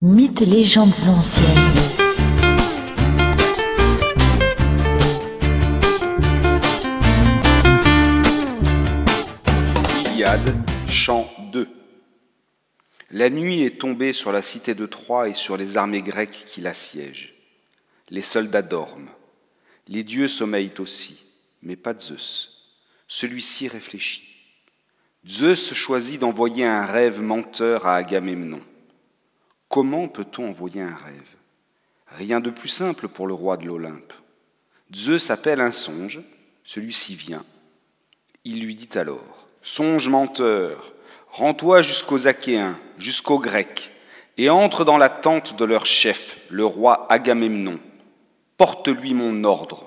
Mythes et légendes anciennes. Iliade, chant 2 La nuit est tombée sur la cité de Troie et sur les armées grecques qui l'assiègent. Les soldats dorment. Les dieux sommeillent aussi, mais pas Zeus. Celui-ci réfléchit. Zeus choisit d'envoyer un rêve menteur à Agamemnon. Comment peut-on envoyer un rêve? Rien de plus simple pour le roi de l'Olympe. Zeus appelle un songe, celui-ci vient. Il lui dit alors, Songe menteur, rends-toi jusqu'aux Achéens, jusqu'aux Grecs, et entre dans la tente de leur chef, le roi Agamemnon. Porte-lui mon ordre.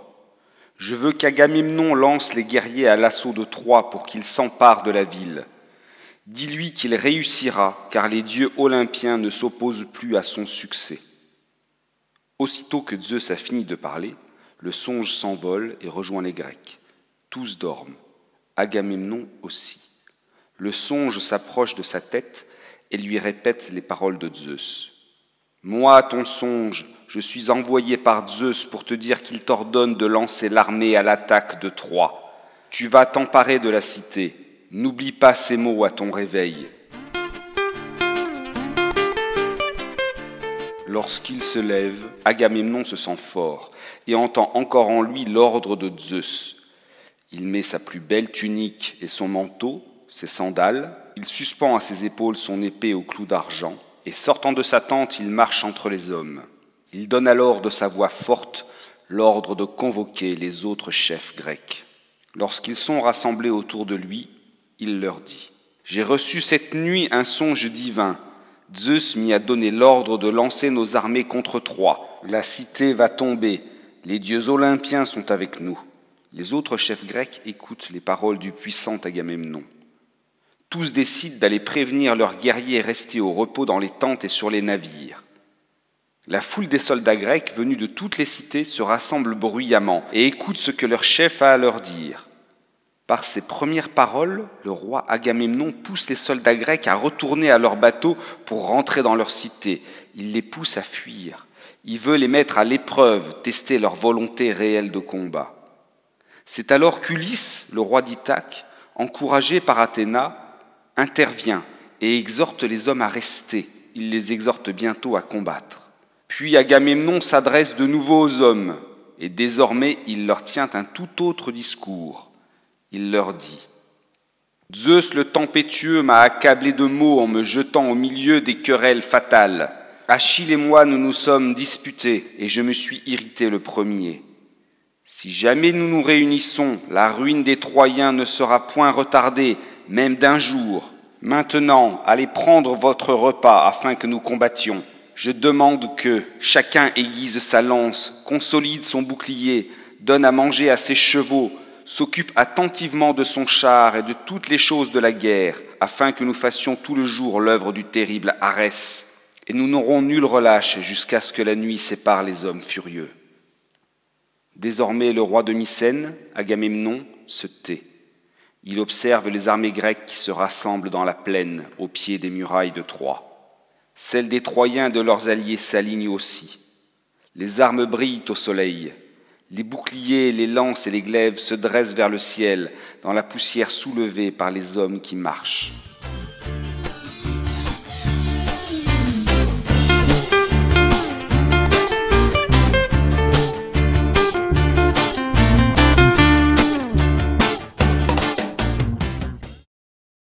Je veux qu'Agamemnon lance les guerriers à l'assaut de Troie pour qu'ils s'emparent de la ville. Dis-lui qu'il réussira, car les dieux olympiens ne s'opposent plus à son succès. Aussitôt que Zeus a fini de parler, le songe s'envole et rejoint les Grecs. Tous dorment, Agamemnon aussi. Le songe s'approche de sa tête et lui répète les paroles de Zeus. Moi, ton songe, je suis envoyé par Zeus pour te dire qu'il t'ordonne de lancer l'armée à l'attaque de Troie. Tu vas t'emparer de la cité, N'oublie pas ces mots à ton réveil. Lorsqu'il se lève, Agamemnon se sent fort et entend encore en lui l'ordre de Zeus. Il met sa plus belle tunique et son manteau, ses sandales, il suspend à ses épaules son épée au clou d'argent, et sortant de sa tente, il marche entre les hommes. Il donne alors de sa voix forte l'ordre de convoquer les autres chefs grecs. Lorsqu'ils sont rassemblés autour de lui, il leur dit, J'ai reçu cette nuit un songe divin. Zeus m'y a donné l'ordre de lancer nos armées contre Troie. La cité va tomber. Les dieux olympiens sont avec nous. Les autres chefs grecs écoutent les paroles du puissant Agamemnon. Tous décident d'aller prévenir leurs guerriers restés au repos dans les tentes et sur les navires. La foule des soldats grecs venus de toutes les cités se rassemble bruyamment et écoute ce que leur chef a à leur dire. Par ses premières paroles, le roi Agamemnon pousse les soldats grecs à retourner à leur bateau pour rentrer dans leur cité. Il les pousse à fuir. Il veut les mettre à l'épreuve, tester leur volonté réelle de combat. C'est alors qu'Ulysse, le roi d'Ithaque, encouragé par Athéna, intervient et exhorte les hommes à rester. Il les exhorte bientôt à combattre. Puis Agamemnon s'adresse de nouveau aux hommes, et désormais il leur tient un tout autre discours il leur dit, Zeus le tempétueux m'a accablé de mots en me jetant au milieu des querelles fatales. Achille et moi nous nous sommes disputés et je me suis irrité le premier. Si jamais nous nous réunissons, la ruine des Troyens ne sera point retardée, même d'un jour. Maintenant, allez prendre votre repas afin que nous combattions. Je demande que chacun aiguise sa lance, consolide son bouclier, donne à manger à ses chevaux, s'occupe attentivement de son char et de toutes les choses de la guerre, afin que nous fassions tout le jour l'œuvre du terrible Arès, et nous n'aurons nul relâche jusqu'à ce que la nuit sépare les hommes furieux. Désormais le roi de Mycène, Agamemnon, se tait. Il observe les armées grecques qui se rassemblent dans la plaine, au pied des murailles de Troie. Celles des Troyens et de leurs alliés s'alignent aussi. Les armes brillent au soleil, les boucliers, les lances et les glaives se dressent vers le ciel dans la poussière soulevée par les hommes qui marchent.